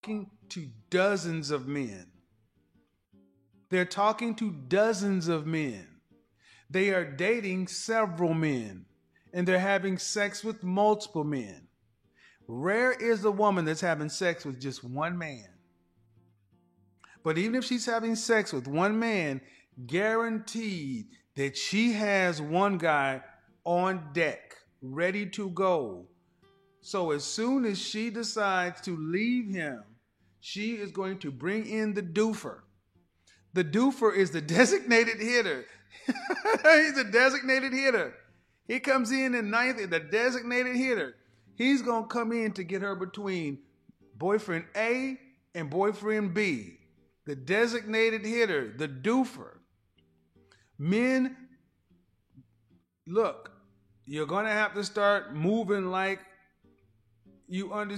talking to dozens of men. They're talking to dozens of men. They are dating several men and they're having sex with multiple men. Rare is the woman that's having sex with just one man. But even if she's having sex with one man, guaranteed that she has one guy on deck, ready to go. So as soon as she decides to leave him, she is going to bring in the doofer. The doofer is the designated hitter. He's a designated hitter. He comes in in ninth, the designated hitter. He's going to come in to get her between boyfriend A and boyfriend B. The designated hitter, the doofer. Men, look, you're going to have to start moving like you understand.